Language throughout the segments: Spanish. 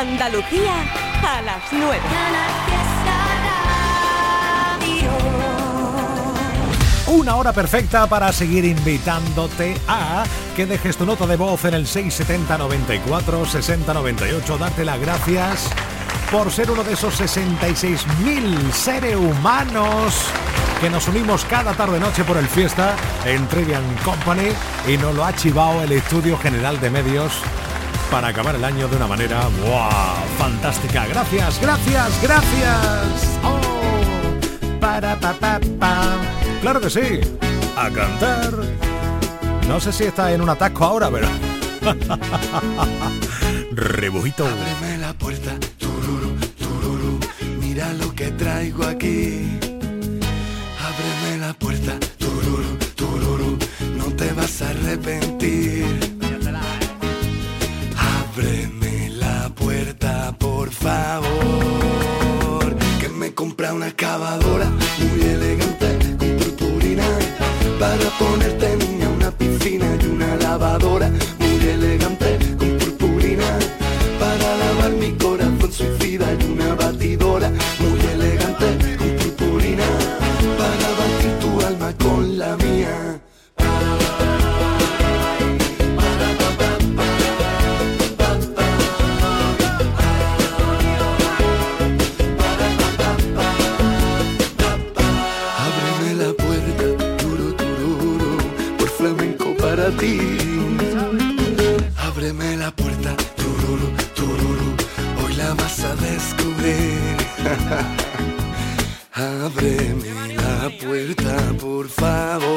Andalucía a las 9. Una hora perfecta para seguir invitándote a que dejes tu nota de voz en el 670 94 60 98. Darte las gracias por ser uno de esos 66.000 seres humanos que nos unimos cada tarde-noche por el fiesta en Trivian Company y nos lo ha chivado el Estudio General de Medios para acabar el año de una manera fantástica. Gracias, gracias, gracias. Oh, para pa, pa, pa. Claro que sí. A cantar. No sé si está en un atasco ahora, pero. Rebujito. Ábreme la puerta, tururu, tururu. Mira lo que traigo aquí. Ábreme la puerta, tururu, tururu. No te vas a arrepentir. Favor. Que me compra una excavadora Ábreme la puerta, por favor,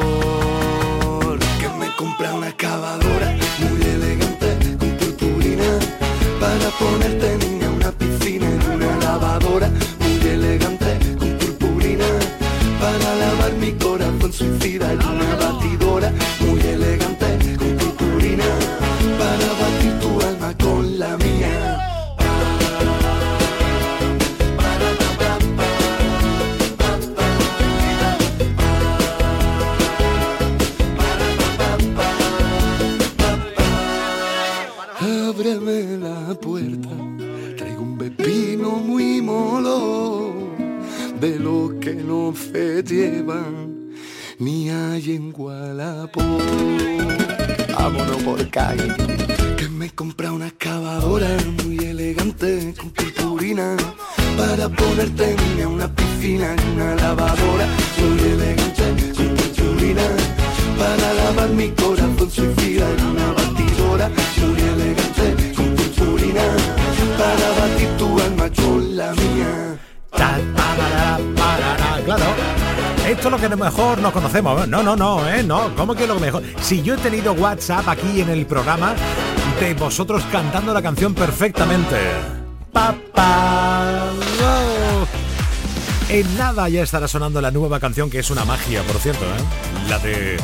que me compra una excavadora muy elegante con purpurina para ponerte niña una piscina y una lavadora nos conocemos. No, no, no, ¿eh? No, ¿cómo que lo mejor? Si yo he tenido WhatsApp aquí en el programa de vosotros cantando la canción perfectamente. Pa, pa, oh. En nada ya estará sonando la nueva canción que es una magia, por cierto, ¿eh? La de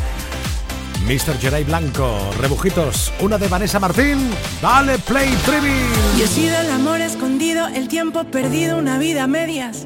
Mr. Geray Blanco, Rebujitos, una de Vanessa Martín. Dale play, Trivi. Yo he sido el amor escondido, el tiempo perdido, una vida a medias.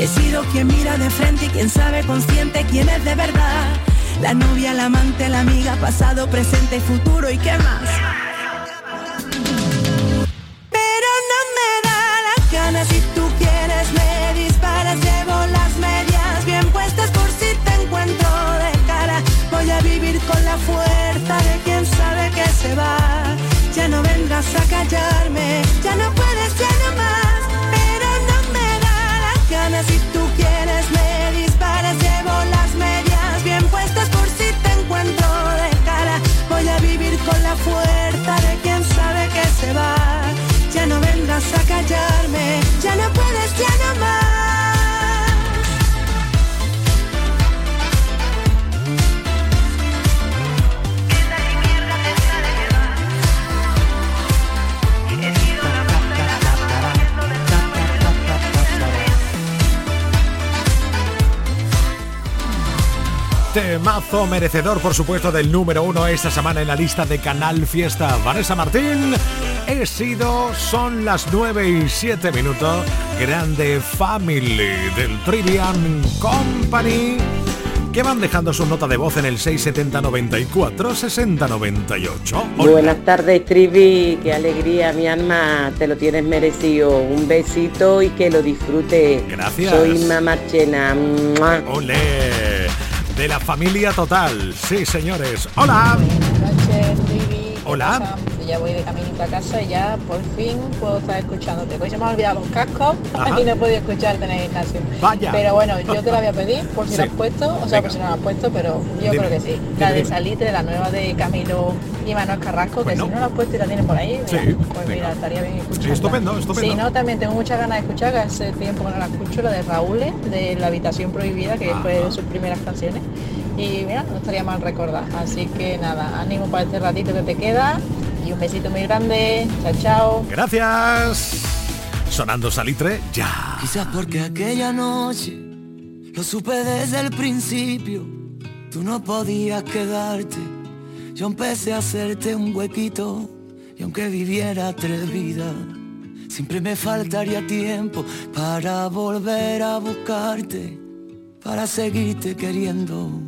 He sido quien mira de frente y quien sabe consciente quién es de verdad. La novia, la amante, la amiga, pasado, presente y futuro y qué más. Pero no me da la gana si tú quieres me disparas, llevo las medias bien puestas por si te encuentro de cara. Voy a vivir con la fuerza de quien sabe que se va. Ya no vengas a callarme, ya no puedes, Temazo merecedor, por supuesto, del número uno esta semana en la lista de Canal Fiesta. Vanessa Martín, he sido, son las 9 y 7 minutos. Grande Family del Trivian Company. Que van dejando su nota de voz en el 670 94 60 98. Hola. Buenas tardes, Trivi. Qué alegría, mi alma. Te lo tienes merecido. Un besito y que lo disfrute. Gracias. Soy Mamá Chena. De la familia total. Sí, señores. Hola. Buenas noches, Trivi. ¿Qué Hola. Ya voy de caminito a casa y ya por fin puedo estar escuchándote. Hoy se me ha olvidado los cascos Ajá. y no he podido escucharte en el gimnasio. Vaya. Pero bueno, yo te la voy a pedir por si Sí. la has puesto, o Venga. sea, por si no la has puesto, pero yo Dime, creo que sí. dime, La de. Salitre, la nueva de Camilo y Manuel Carrasco, que si no la has puesto y la tienes por ahí, mira, Sí, pues venga. mira, estaría bien escucharla. Sí, estupendo, estupendo. Si no, también tengo muchas ganas de escuchar, que hace tiempo que no la escucho, la de Raúl, de La Habitación Prohibida, que fue de sus primeras canciones. Y mira, no estaría mal recordar. Así que nada, ánimo para este ratito que te queda. Y un besito muy grande. Chao, chao. Gracias. Sonando salitre, ya. Quizás porque aquella noche lo supe desde el principio. Tú no podías quedarte. Yo empecé a hacerte un huequito. Y aunque viviera tres vidas, siempre me faltaría tiempo para volver a buscarte. Para seguirte queriendo.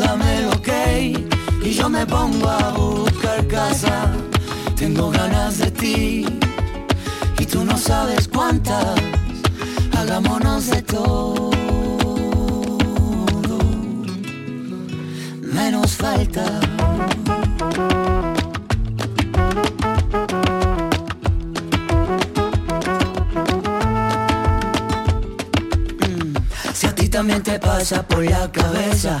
dame el ok y yo me pongo a buscar casa. Tengo ganas de ti y tú no sabes cuántas. Hagámonos de todo, menos falta. Mm. Si a ti también te pasa por la cabeza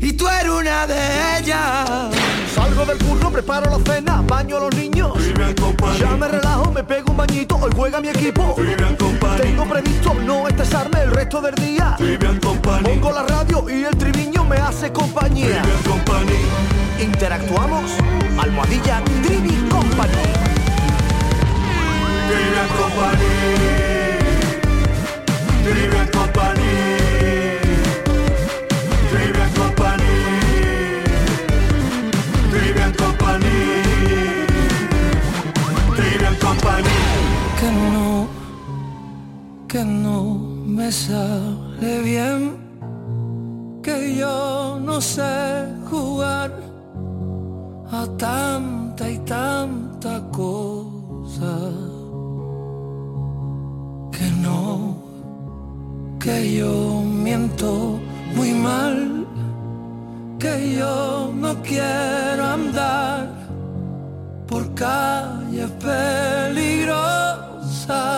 Y tú eres una de ellas. Salgo del curro, preparo la cena, baño a los niños. Ya me relajo, me pego un bañito, hoy juega mi equipo. Tengo previsto no estresarme el resto del día. Pongo la radio y el triviño me hace compañía. Interactuamos, almohadilla Trivi Company. Company. Company. Sale bien, que yo no sé jugar a tanta y tanta cosa. Que no, que yo miento muy mal, que yo no quiero andar por calles peligrosas.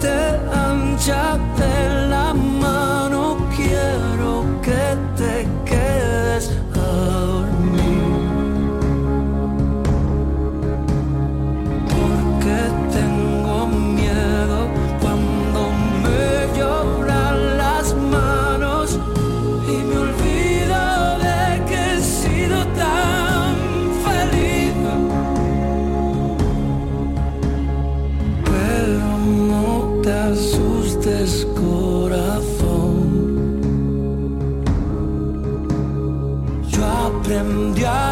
De aprendí a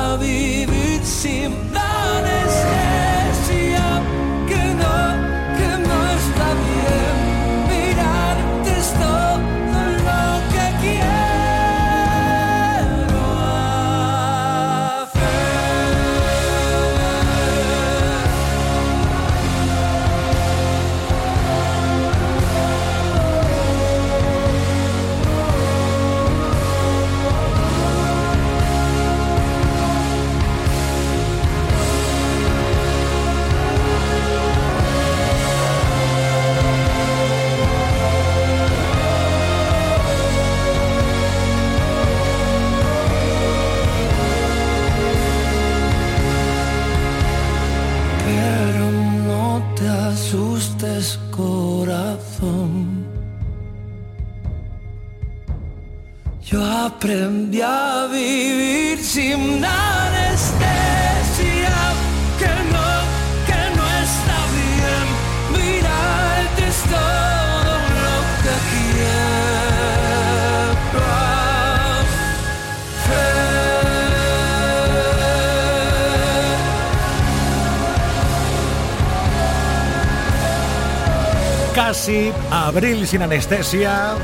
abril sin anestesia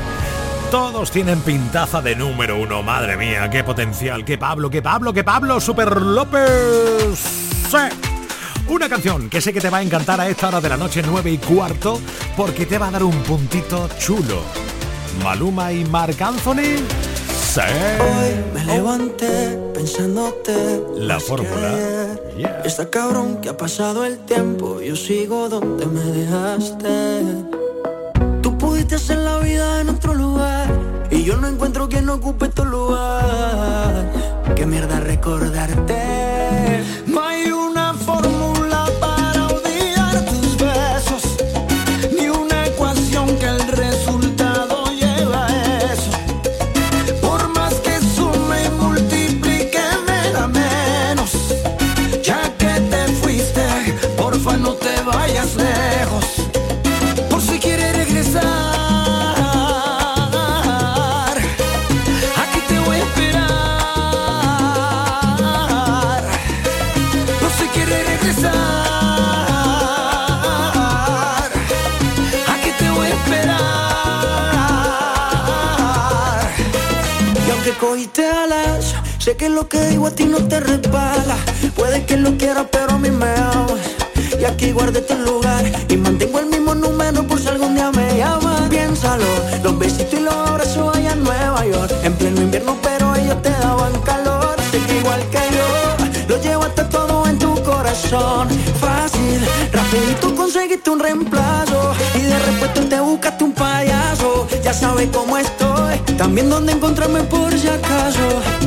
todos tienen pintaza de número uno, madre mía, qué potencial, qué Pablo, qué Pablo, qué Pablo, Super López. Sí. Una canción que sé que te va a encantar a esta hora de la noche, nueve y cuarto, porque te va a dar un puntito chulo. Maluma y Marc Anthony. Sí. Hoy me levanté pensándote. La fórmula. Está cabrón que ha pasado el tiempo, yo sigo donde me dejaste. Pudiste hacer la vida en otro lugar Y yo no encuentro quien ocupe tu lugar. Qué mierda recordarte. Sé que lo que digo a ti no te resbala. Puede que lo quieras, pero a mí me amas. Y aquí guardé tu lugar y mantengo el mismo número por si algún día me llamas. Piénsalo, los besitos y los abrazos allá en Nueva York. En pleno invierno, pero ellos te daban calor. Sé que igual que yo, lo llevaste todo en tu corazón. Fácil, rapidito conseguiste un reemplazo. Y de repente te buscaste un payaso. Ya sabes cómo estoy, también dónde encontrarme por si acaso.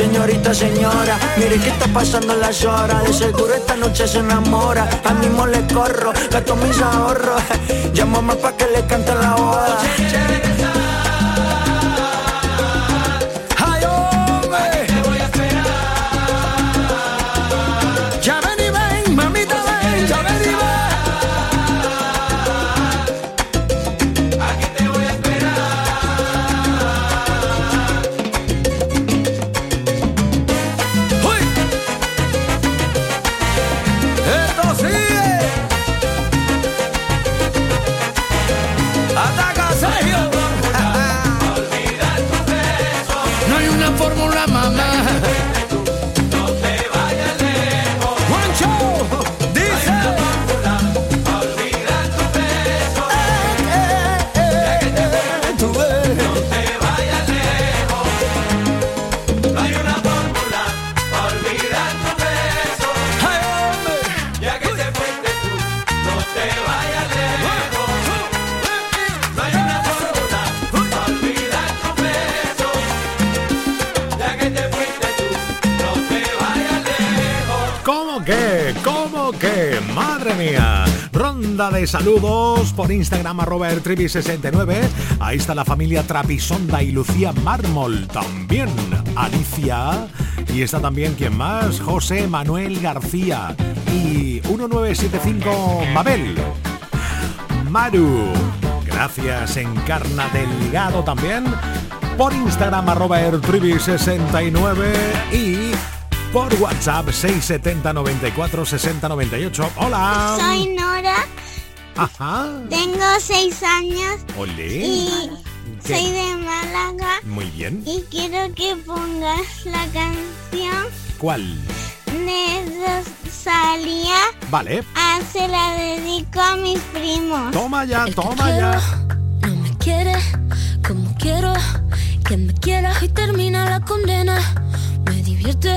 Señorita, señora, mire qué está pasando las horas. De seguro esta noche se enamora. A mismo le corro, gasto mis ahorros. Llámame pa' que le cante la boda. De saludos por Instagram arroba ertrivi69. Ahí está la familia Trapisonda y Lucía Mármol. También Alicia. Y está también, ¿quién más? José Manuel García. Y 1975 Mabel. Maru. Gracias, Encarna Delgado también. Por Instagram arroba ertrivi69 y por WhatsApp 670 94 60 98. Hola. Soy Nora, Ajá. tengo seis años Olé. y ¿Qué? soy de Málaga Muy bien. y quiero que pongas la canción ¿Cuál? de Rosalía. Vale. Ah, se la dedico a mis primos. Toma ya, toma ya. No me quiere como quiero que me quiera y termina la condena. Me divierte,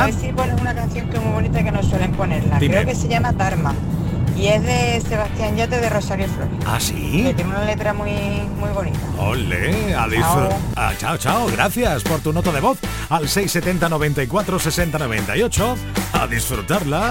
A ver si ponen una canción que es muy bonita que no suelen ponerla. Creo que se llama Dharma. Y es de Sebastián Yate de Rosario Flores. ¿Ah, sí? Que tiene una letra muy, muy bonita. ¡Ole! A chao. Ah, chao, chao. Gracias por tu nota de voz al 670 94 60 98. A disfrutarla.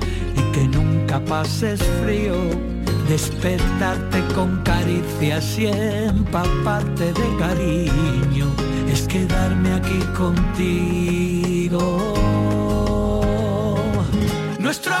y que nunca pases frío. Despertarte con caricias y empaparte de cariño es quedarme aquí contigo. Nuestro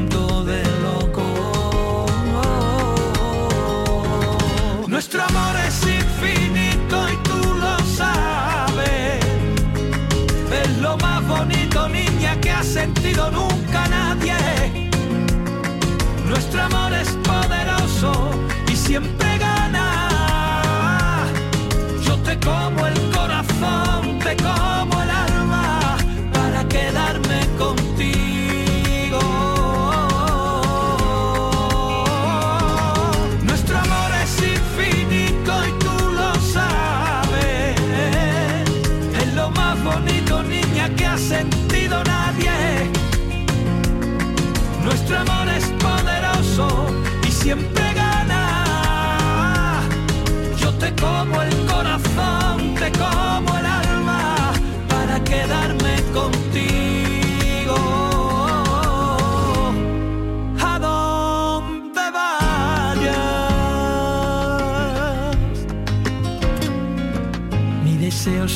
sentido nunca nadie. Nuestro amor es poderoso y siempre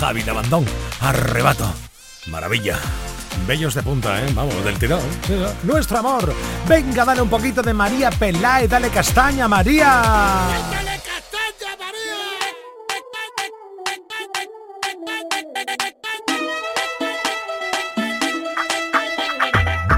Javi Lavandón. Arrebato. Maravilla. Bellos de punta, ¿eh? Vamos, del tirón. Nuestro amor. Venga, dale un poquito de María Peláez. Dale castaña, María.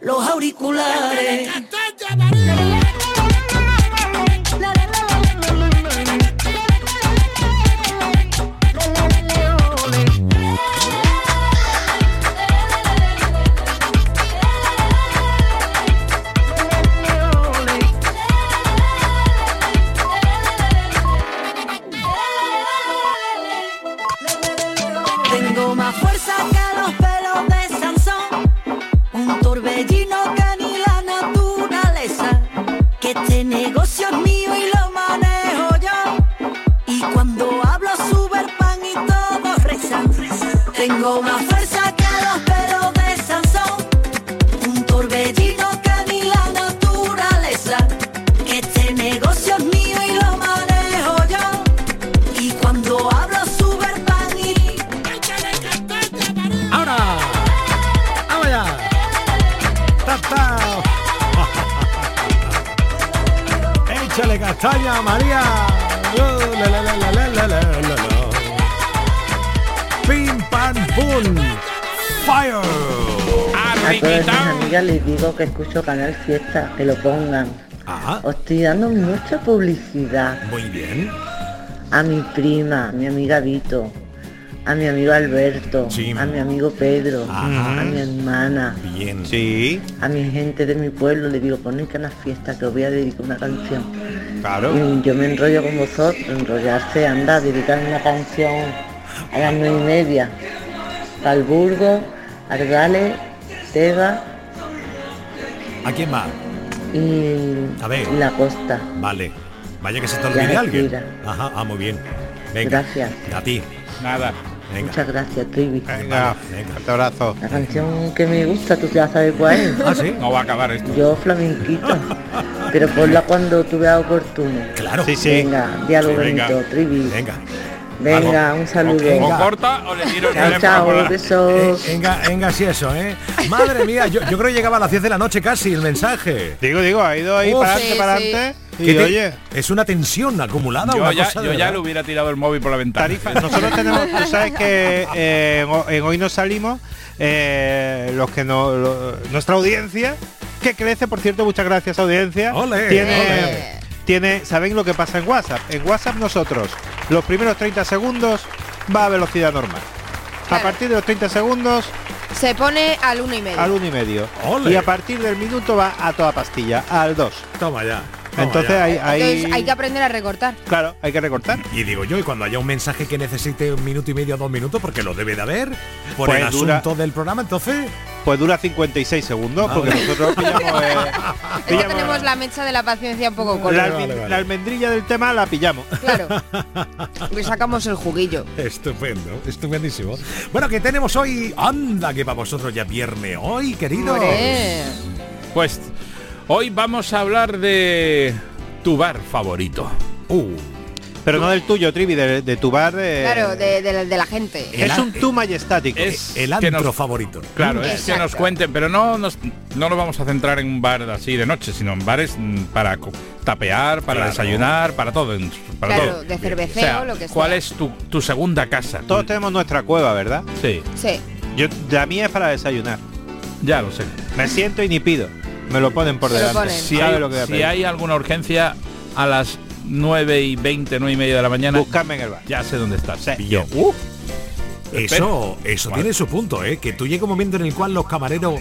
los auriculares. Amigas les digo que escucho Canal Fiesta, que lo pongan. Os estoy dando mucha publicidad. Muy bien. A mi prima, a mi amiga Vito, a mi amigo Alberto, a mi amigo Pedro, Ajá. a mi hermana, Bien. Sí. a mi gente de mi pueblo, le digo, poned Canal Fiesta que os voy a dedicar una canción. Claro. Y yo me enrollo con vosotros, enrollarse, anda, dedicar una canción a las nueve y media. Calburgo, Argales, Tega ¿A quién más? y, A ver. La Costa. Vale. Vaya que se te olvide alguien. Ajá, ah, muy bien. Venga. Gracias. A ti. Nada. Venga. Muchas gracias, Trivi. Venga, fuerte abrazo. La canción que me gusta, tú ya sabes cuál es. Ah, sí. No va a acabar esto. Yo flamenquito. Pero ponla cuando tú veas oportuno. Claro. Sí, sí. Venga, diálogo Sí, venga. bonito, Trivi. Venga. Venga, un saludo. Venga. O corta o le tiro el Chao, chao, besos. Eh, venga, venga, sí eso, ¿eh? Madre mía, yo, yo creo que llegaba a las 10 de la noche casi el mensaje. Digo, digo, ha ido ahí para adelante, Sí, para adelante. ¿Qué Y te- oye, Es una tensión acumulada. yo una ya, cosa yo ya le hubiera tirado el móvil por la ventana. Tarifa. Nosotros tenemos, tú sabes que eh, en Ho- en hoy nos salimos, eh, los que no, lo- nuestra audiencia, que crece, por cierto, muchas gracias audiencia. Tiene, ole. Tiene, ¿saben lo que pasa en WhatsApp? En WhatsApp nosotros, los primeros 30 segundos va a velocidad normal. A partir de los 30 segundos Se pone al uno y medio. al uno y medio. Ole. Y a partir del minuto va a toda pastilla, al 2. Toma ya. Entonces hay, hay- Entonces hay que aprender a recortar. Claro, hay que recortar. Y digo yo, y cuando haya un mensaje que necesite un minuto y medio, dos minutos, porque lo debe de haber, por Pues el dura- asunto del programa, entonces... Pues dura 56 segundos, Ah, porque vale. nosotros pillamos, eh, Es que pillamos tenemos la mecha de la paciencia un poco la, corta. almi- la almendrilla del tema la pillamos. Claro. Y sacamos el juguillo. Estupendo, estupendísimo. Bueno, que tenemos hoy? Anda, que para vosotros ya viernes hoy, queridos. Pues hoy vamos a hablar de tu bar favorito. Uh, Pero no del tuyo, Trivi, de, de tu bar. eh, Claro, de, de la- de la gente. Es un tú majestático. Es el que antro nos- favorito. Claro, es que nos cuenten, pero no nos, no nos vamos a centrar en un bar así de noche, sino en bares mm, para tapear, para Claro. desayunar, para todo. en- Para Claro, todo. de O cerveceo, sea, lo que sea. ¿Cuál es tu, tu segunda casa? Todos tenemos nuestra cueva, ¿verdad? Sí, Sí. Yo, la mía es para desayunar. ya lo sé. Me siento y ni pido. Me lo ponen por delante. ponen. Si hay, lo que voy a si pedir. hay alguna urgencia a las 9 y 20, 9 y media de la mañana, Buscadme en el bar. ya sé dónde estás. Sí. Yo, uh, Eso, eso Vale. tiene su punto, ¿eh? Que tú llega un momento en el cual los camareros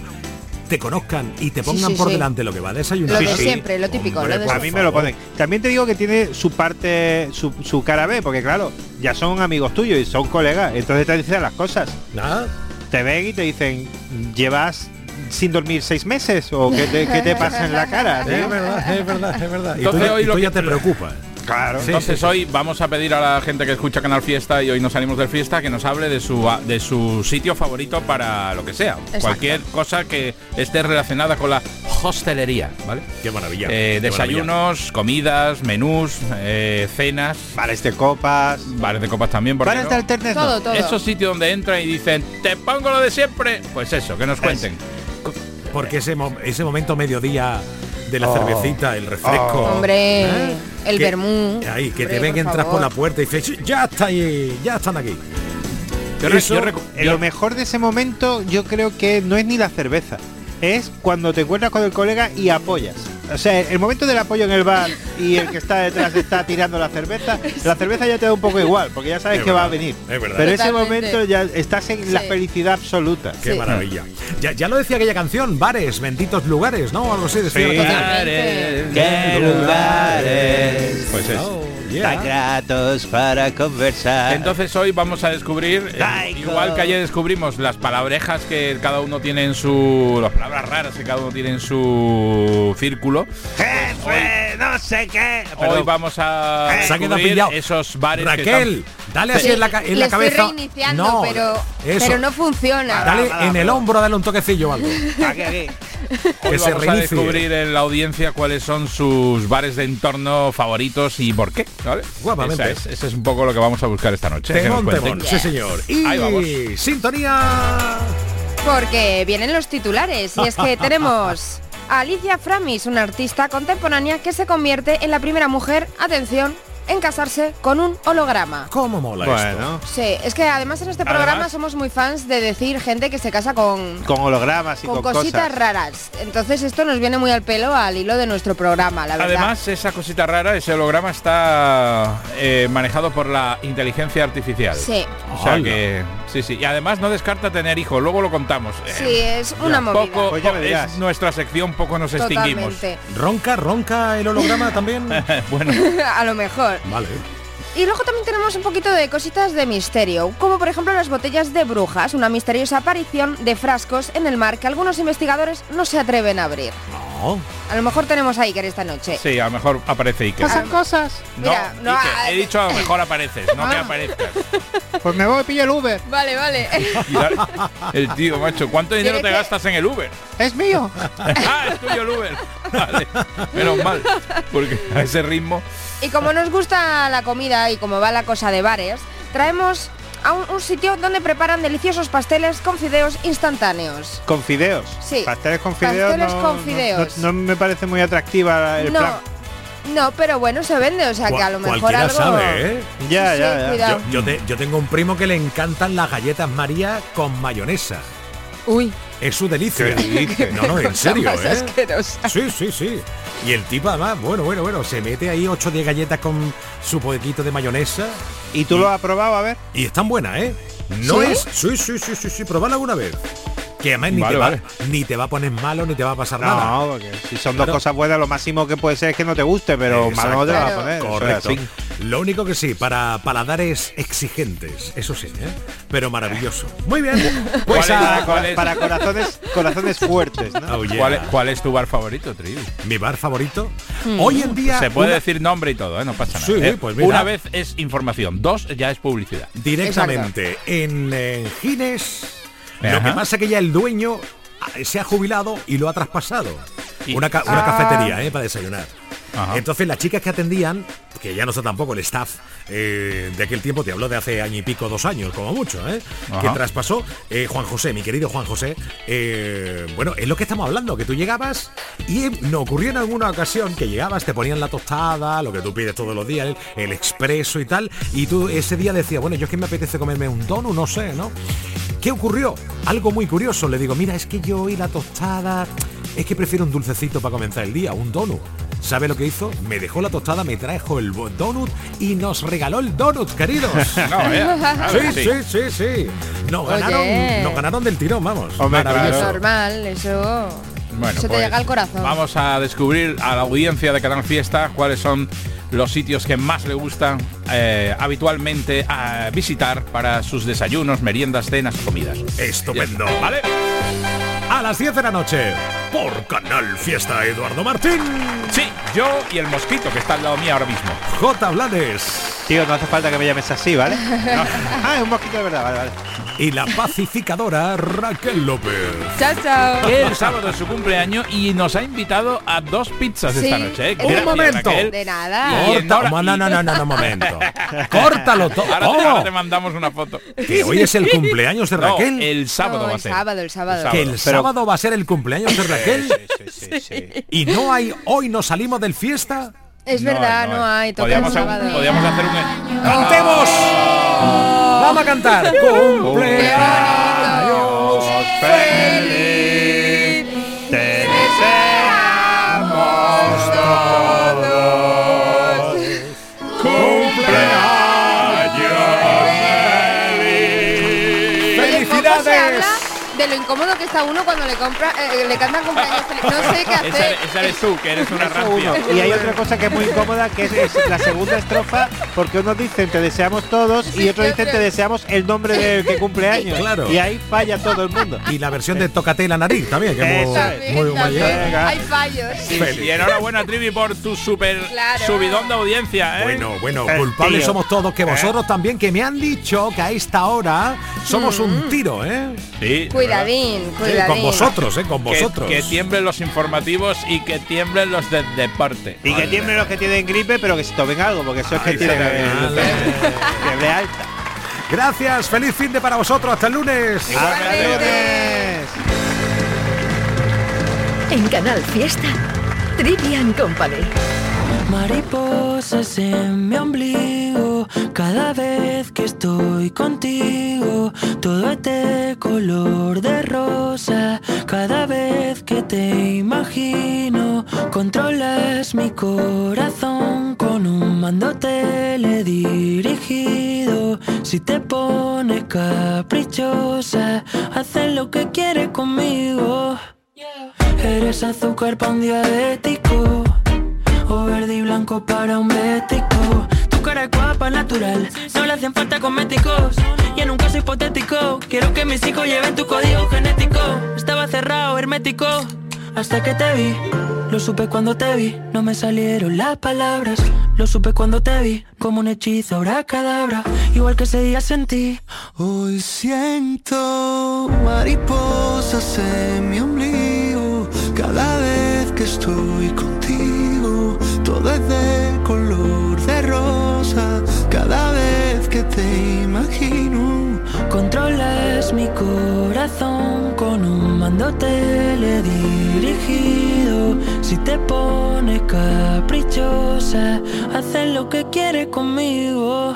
te conozcan y te pongan sí, por sí. delante lo que va a desayunar. Lo de Sí, sí. siempre, lo típico. Hombre, lo de por A mí me lo ponen. También te digo que tiene su parte, su, su cara B, porque claro, ya son amigos tuyos y son colegas. Entonces te dicen las cosas. Nada. Te ven y te dicen, ¿llevas sin dormir seis meses? ¿O qué te, qué te pasa en la cara? Es verdad, es verdad, es verdad. Y tú, Entonces ya- hoy y lo tú que- ya te preocupas. Claro. Sí, Entonces sí, sí. hoy vamos a pedir a la gente que escucha Canal Fiesta y hoy nos salimos del fiesta que nos hable de su de su sitio favorito para lo que sea. Exacto. Cualquier cosa que esté relacionada con la hostelería, ¿vale? Qué maravilla. Eh, qué maravilla. desayunos, comidas, menús, eh, cenas, Bares de copas. bares de copas también. ¿por Bares de alternes. no. Todo, todo. Esos sitios donde entran y dicen, te pongo lo de siempre. Pues eso, que nos cuenten. Porque ese, mo- ese momento mediodía de la Oh. cervecita, el refresco. Hombre, ¿eh? el Que- vermú. Ahí, que te ven que por entras por la puerta y dices, ya está ahí, ya están aquí. Yo, Eso- yo recu- yo- Lo mejor de ese momento yo creo que no es ni la cerveza, es cuando te encuentras con el colega y apoyas. O sea, el momento del apoyo en el bar y el que está detrás está tirando la cerveza, la cerveza ya te da un poco igual, porque ya sabes Es que va a venir. es verdad. Pero ese momento ya estás en la felicidad absoluta. Qué Sí. maravilla. Ya, ya lo decía aquella canción, bares, benditos lugares, ¿no? Algo así decía. Sí. la. ¡Qué lugares! Pues eso. Oh, yeah. Tan gratos para conversar. Entonces hoy vamos a descubrir, eh, igual que ayer descubrimos las palabrejas que cada uno tiene en su, las palabras raras que cada uno tiene en su círculo. Jefe, no sé qué. Hoy Perdón. vamos a Se ha pillado. esos bares que Raquel, dale así Sí, en la, en le la estoy cabeza. reiniciando, no, pero, eso. pero no funciona. Dale en el pero- hombro, dale un toquecillo o algo. Aquí, aquí. hoy que se vamos a reinicie. descubrir en la audiencia cuáles son sus bares de entorno favoritos y por qué. ¿vale? Guapamente. Esa es, ese es un poco lo que vamos a buscar esta noche. que Temón, temón, sí señor. Y Ahí vamos. sintonía. Porque vienen los titulares y es que tenemos a Alicia Framis, una artista contemporánea que se convierte en la primera mujer, atención, en casarse con un holograma. ¿Cómo mola Bueno, Sí, es que además en este Además- programa somos muy fans de decir gente que se casa con, con hologramas y con con, cositas cosas. raras. Entonces esto nos viene muy al pelo al hilo de nuestro programa, la verdad. Además, esa cosita rara, ese holograma está eh, manejado por la inteligencia artificial. Sí. O sea que, sí, sí. Y además no descarta tener hijos, luego lo contamos. Eh, Sí, es una movida. poco, Pues es nuestra sección, poco nos extinguimos. ¿Ronca, ronca el holograma también? bueno, a lo mejor. Vale. Y luego también tenemos un poquito de cositas de misterio, como por ejemplo las botellas de brujas, una misteriosa aparición de frascos en el mar que algunos investigadores no se atreven a abrir. No. A lo mejor tenemos a Iker esta noche. sí, a lo mejor aparece Iker. Pasan cosas. No, Mira, no, Iker, ah, he dicho a lo mejor apareces, no que Ah. aparezcas. Pues me voy a pillar el Uber. Vale, vale. El tío, macho, ¿cuánto dinero te ¿Quieres que- gastas en el Uber? Es mío. ah, es tuyo el Uber. Vale, menos mal, porque a ese ritmo... Y como nos gusta la comida y como va la cosa de bares, traemos a un, un sitio donde preparan deliciosos pasteles con fideos instantáneos. Con fideos. Sí. Pasteles con fideos. Pasteles no, con fideos. No, no me parece muy atractiva el no, plan. no, pero bueno, se vende, o sea que a lo mejor Cualquiera algo... sabe, ¿eh? Ya, Sí, ya, yo te- yo tengo un primo que le encantan las galletas María con mayonesa. Uy, Es su delicia. No, no, en serio, más ¿eh? asquerosa. Sí, sí, sí. Y el tipo además, bueno, bueno, bueno, se mete ahí 8 o 10 galletas con su poquito de mayonesa ¿Y tú lo has probado? A ver. y están buenas, ¿eh? No ¿Sí? es... Sí, sí, sí, sí, sí, probadla alguna vez. Que además ni, Vale, te va, vale. ni te va a poner malo ni te va a pasar nada. No, porque si son dos cosas buenas, lo máximo que puede ser es que no te guste, pero malo no te lo vas a poner. es Correcto. Lo único que sí, para paladares exigentes, eso sí, ¿eh? Pero maravilloso. Muy bien. Pues ¿Cuál es? a- ¿Cuál es? Para corazones, corazones fuertes, ¿no? Oh, yeah. ¿Cuál, es, cuál es tu bar favorito, Trivi? mi bar favorito. Hoy en día Se puede una- decir nombre y todo, ¿eh? no pasa nada. Sí, ¿eh? pues mira. Una vez es información, dos ya es publicidad. directamente en eh, Gines. Lo que pasa que ya el dueño se ha jubilado y lo ha traspasado. Y- Una, ca- una Ah. cafetería, ¿eh? Para desayunar. Ajá. Entonces las chicas que atendían, que ya no está tampoco el staff eh, de aquel tiempo, te hablo de hace año y pico, dos años, como mucho, ¿eh? Que traspasó eh, Juan José, mi querido Juan José. eh, bueno, es lo que estamos hablando, que tú llegabas y nos ocurrió en alguna ocasión que llegabas, te ponían la tostada, lo que tú pides todos los días, el, el expreso y tal, y tú ese día decías, bueno, yo es que me apetece comerme un donut, no sé, ¿no? ¿Qué ocurrió? Algo muy curioso. Le digo, mira, es que yo y la tostada, es que prefiero un dulcecito para comenzar el día, un donut. ¿Sabe lo que hizo? Me dejó la tostada, me trajo el donut y nos regaló el donut, queridos. No, sí, sí, sí, sí. Nos Oye. ganaron, nos ganaron del tirón, vamos. Hombre, normal, eso... Bueno, eso te pues, llega al corazón. Vamos a descubrir a la audiencia de Canal Fiesta cuáles son los sitios que más le gustan eh, habitualmente a visitar para sus desayunos, meriendas, cenas comidas. Estupendo. ¿Vale? A las 10 de la noche, por Canal Fiesta, Eduardo Martín. Sí, yo y el mosquito que está al lado mío ahora mismo. J. Blanes. Tío, no hace falta que me llames así, ¿vale? ah, es un mosquito de verdad, vale, vale. Y la pacificadora Raquel López. Chao, chao. Que el sábado es su cumpleaños y nos ha invitado a dos pizzas Sí, esta noche. ¿eh? un Gracias, momento. Raquel. De nada. Corta, no, no, no, no, no, no, momento. Córtalo todo. Ahora, te, ahora te mandamos una foto. Que hoy es el cumpleaños de No, Raquel. el sábado No, va a el ser. sábado, el sábado. El que el Pero- sábado va a ser el cumpleaños de Raquel. Sí, sí, sí. Y no hay, hoy no salimos del fiesta. Es No verdad, hay, no, no hay. sábado. podíamos hacer un... ¡Cantemos! Vamos a cantar. Cumpleaños feliz. De lo incómodo que está uno cuando le compra, eh, le cantan cumpleaños feliz. No sé qué Esa, hacer. esa eres tú, que eres una rancia. Y hay otra cosa que es muy incómoda, que es, es la segunda estrofa, porque unos dicen te deseamos todos y otros dicen te deseamos el nombre del que cumple años. Claro. Y ahí falla todo el mundo. Y la versión de Tócate la nariz también, que También, muy, muy también. Hay fallos. Feliz. Y enhorabuena, Trivi, por tu super Claro. subidón de audiencia, ¿eh? Bueno, bueno, Eh, culpables somos todos, que vosotros también, que me han dicho que a esta hora somos un tiro, ¿eh? Sí, Cuidadín, Sí, cuidadín. con vosotros, ¿eh? Con vosotros. que tiemblen los informativos y que tiemblen los de deporte. Y que tiemblen los que tienen gripe, pero que se tomen algo, porque eso es que tienen alta. Gracias, feliz fin de para vosotros, hasta el lunes. Hasta el lunes. En Canal Fiesta, Trivian Company. Mariposas en mi ombligo, cada vez que estoy contigo, todo es de color de rosa, cada vez que te imagino, controlas mi corazón con un mando teledirigido, si te pones caprichosa, haces lo que quieres conmigo. Eres azúcar para un diabético o verde y blanco para un bético. Tu cara es guapa, natural, no le hacen falta cosméticos. Y en un caso hipotético, quiero que mis hijos lleven tu código genético. Estaba cerrado, hermético, hasta que te vi. Lo supe cuando te vi, no me salieron las palabras. Lo supe cuando te vi, como un hechizo, ahora cadabra. Igual que ese día sentí. Hoy siento mariposas en mi ombligo cada vez que estoy contigo. Todo es de te imagino. Controlas mi corazón con un mando teledirigido. Si te pones caprichosa, haces lo que quieres conmigo.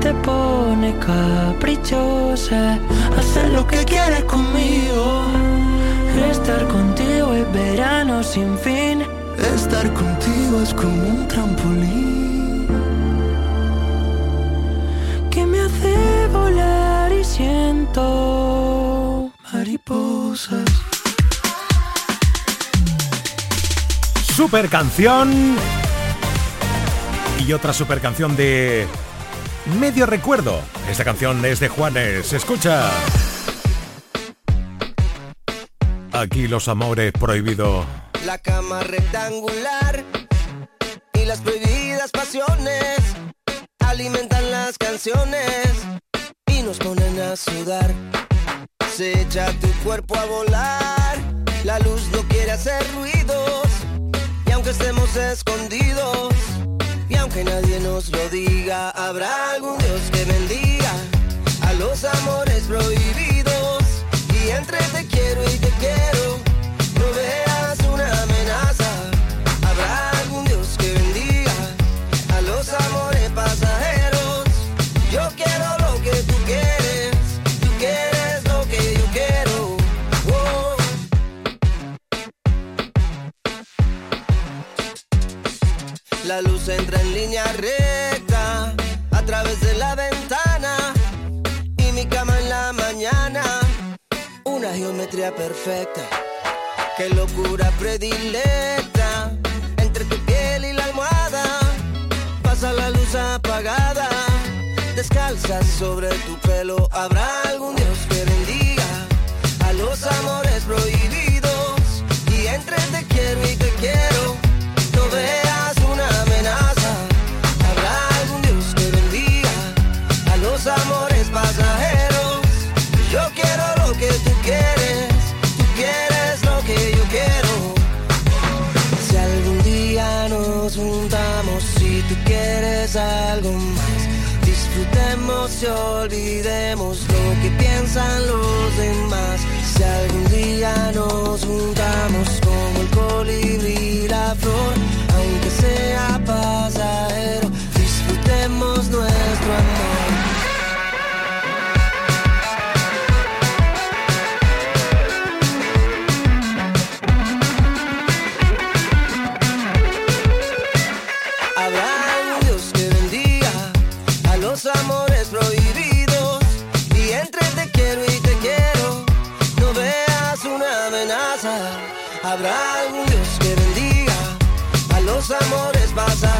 te pones caprichosa, hacer lo que quieres conmigo. Estar contigo es verano sin fin. Estar contigo es como un trampolín que me hace volar y siento mariposas. Super canción. Y otra super canción de Medio Recuerdo. Esta canción es de Juanes. Escucha. Aquí los amores prohibido. La cama rectangular y las prohibidas pasiones alimentan las canciones y nos ponen a sudar. Se echa tu cuerpo a volar, la luz no quiere hacer ruidos y aunque estemos escondidos y aunque nadie nos lo diga, habrá algún Dios que bendiga a los amores prohibidos y entre te quiero y te quiero. No veas una amenaza. Habrá algún Dios que bendiga a los amores pasajeros. La luz entra en línea recta a través de la ventana y mi cama en la mañana. Una geometría perfecta, qué locura predilecta entre tu piel y la almohada. Pasa la luz apagada, descalza sobre tu pelo. Habrá algún y olvidemos lo que piensan los demás. Si algún día nos juntamos como el colibrí y la flor, aunque sea pasajero, a los amores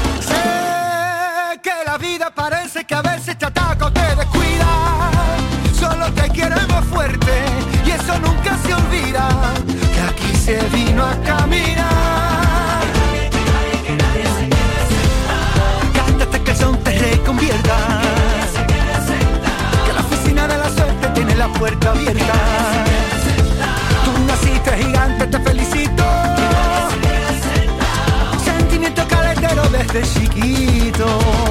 Que la vida parece que a veces te ataca o te descuida. Solo te queremos fuerte y eso nunca se olvida. Que aquí se vino a caminar. Cántate que el son te reconvierta. Que la oficina de la suerte tiene la puerta abierta. Tú naciste gigante, te felicito. Sentimiento caletero desde chiquito.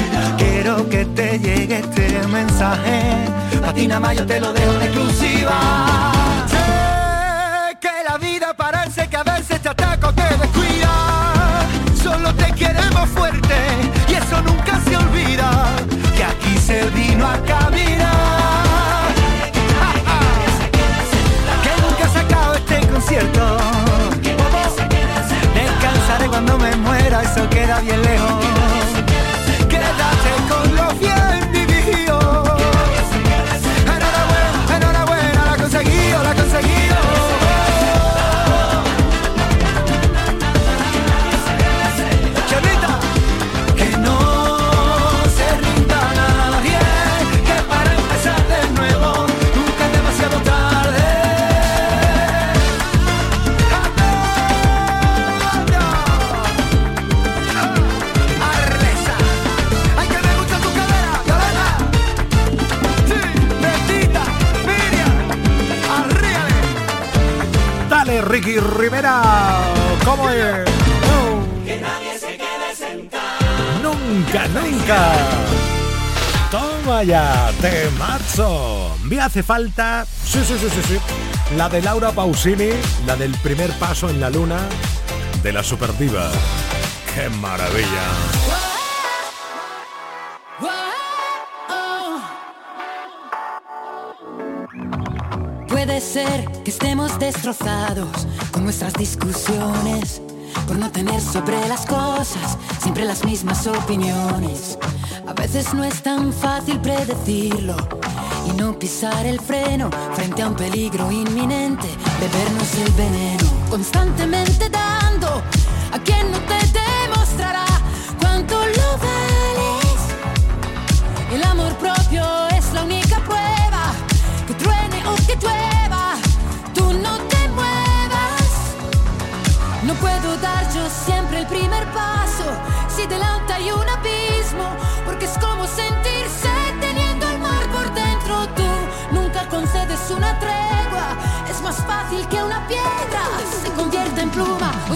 Que te llegue este mensaje. Patina Mayo te lo dejo en exclusiva. Sé que la vida parece que a veces te ataca o te descuida. Solo te queremos fuerte y eso nunca se olvida. Que aquí se vino a caminar. Que nunca se acaba este concierto. Descansaré cuando me muera, eso queda bien lejos. Toma ya, temazo. Me hace falta. Sí, sí, sí, sí. La de Laura Pausini, la del primer paso en la luna de la Superdiva. ¡Qué maravilla! Puede ser que estemos destrozados con nuestras discusiones, por no tener sobre las cosas siempre las mismas opiniones. A veces no es tan fácil predecirlo. Y no pisar el freno frente a un peligro inminente, bebernos el veneno, constantemente dando. A quien no te demostrará cuánto lo vales. El amor propio es la única prueba. Que truene o que llueva, tú no te muevas. No puedo dar yo siempre el primer paso. Si delante hay una vida más fácil que una piedra. Se convierta en pluma. O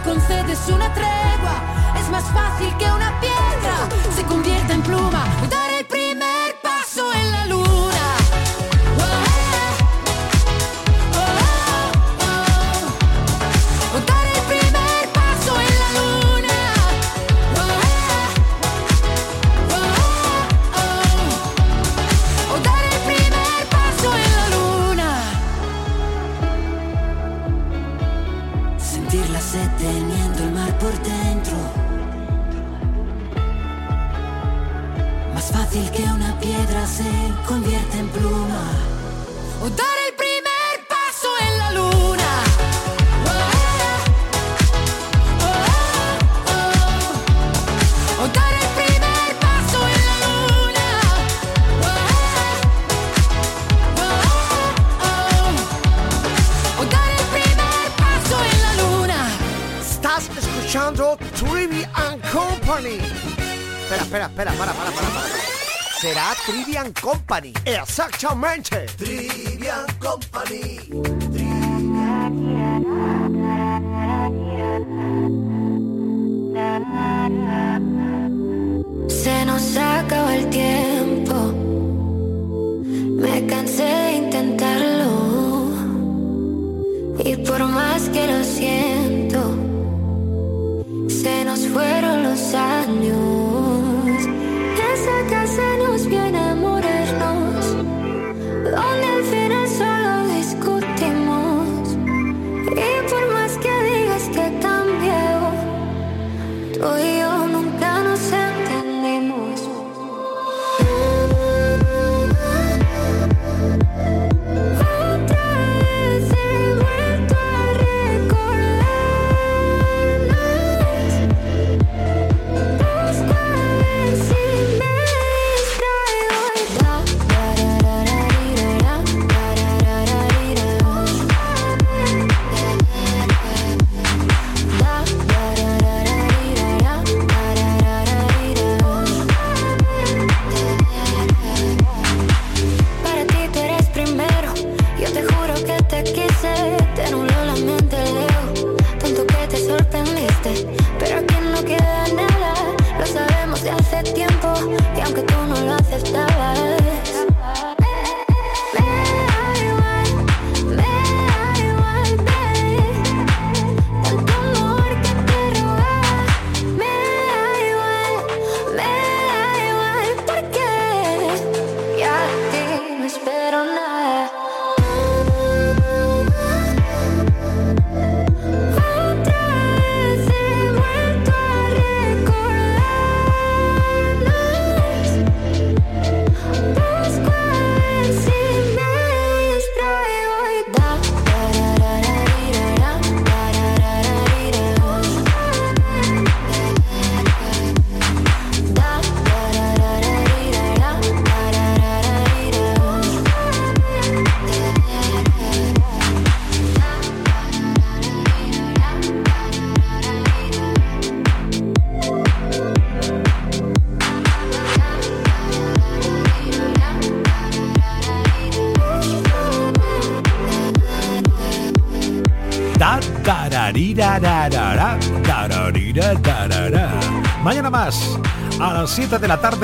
concedes una tregua, es más fácil que una piedra fácil que una piedra se convierte en pluma. O dar el primer paso en la luna. O dar el primer paso en la luna. O dar el primer paso en la luna. Estás escuchando Trivi and Company. Espera, espera, espera, para, para, para. Será Trivian Company. Exactamente. Trivian Company. Se nos acaba el tiempo. Me cansé de intentarlo. Y por más que lo siento, se nos fueron los años.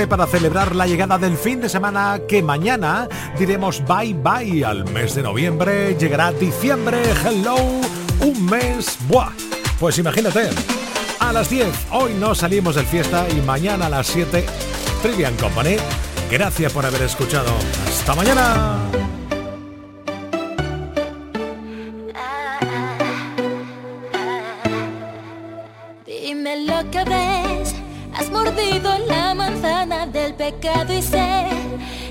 para celebrar la llegada del fin de semana que mañana diremos bye bye al mes de noviembre, llegará diciembre, hello, un mes, buah. Pues imagínate, a las 10 hoy no salimos del fiesta y mañana a las 7 Trivian Company. Gracias por haber escuchado. Hasta mañana. Has mordido la manzana del pecado y sé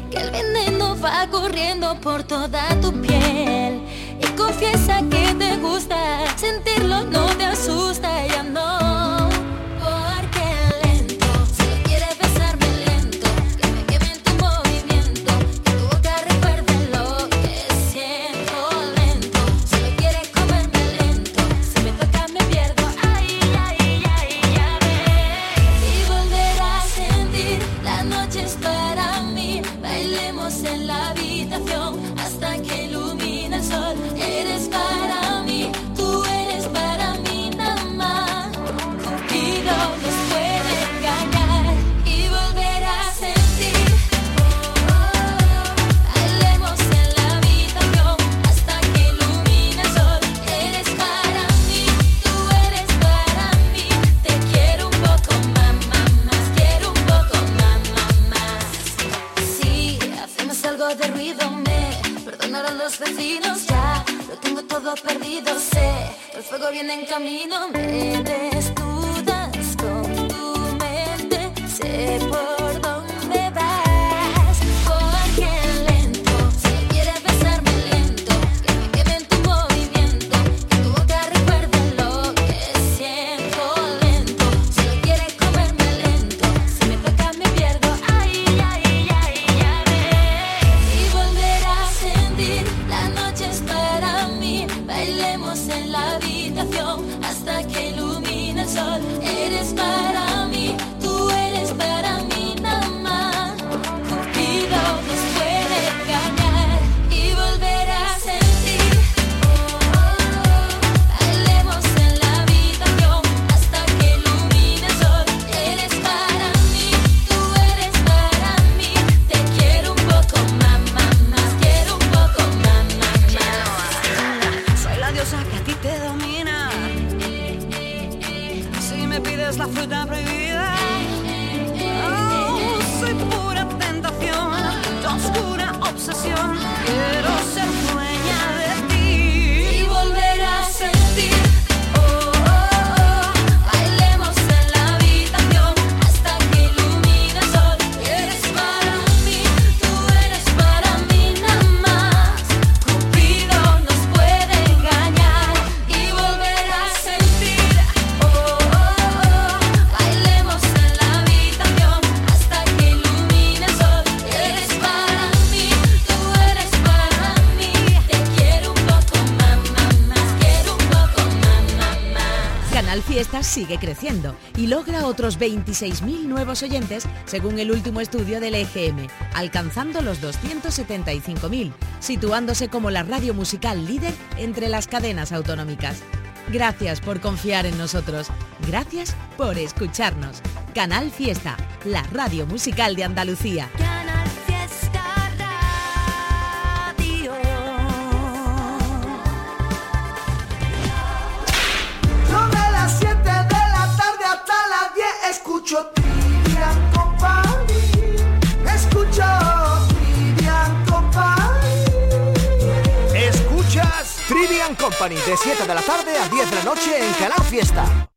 que el veneno va corriendo por toda tu piel. Y confiesa que te gusta, sentirlo no te asusta. viene en camino, me y logra otros 26.000 nuevos oyentes según el último estudio del EGM, alcanzando los 275.000, situándose como la radio musical líder entre las cadenas autonómicas. Gracias por confiar en nosotros. Gracias por escucharnos. Canal Fiesta, la radio musical de Andalucía. Company de 7 de la tarde a 10 de la noche en Canal Fiesta.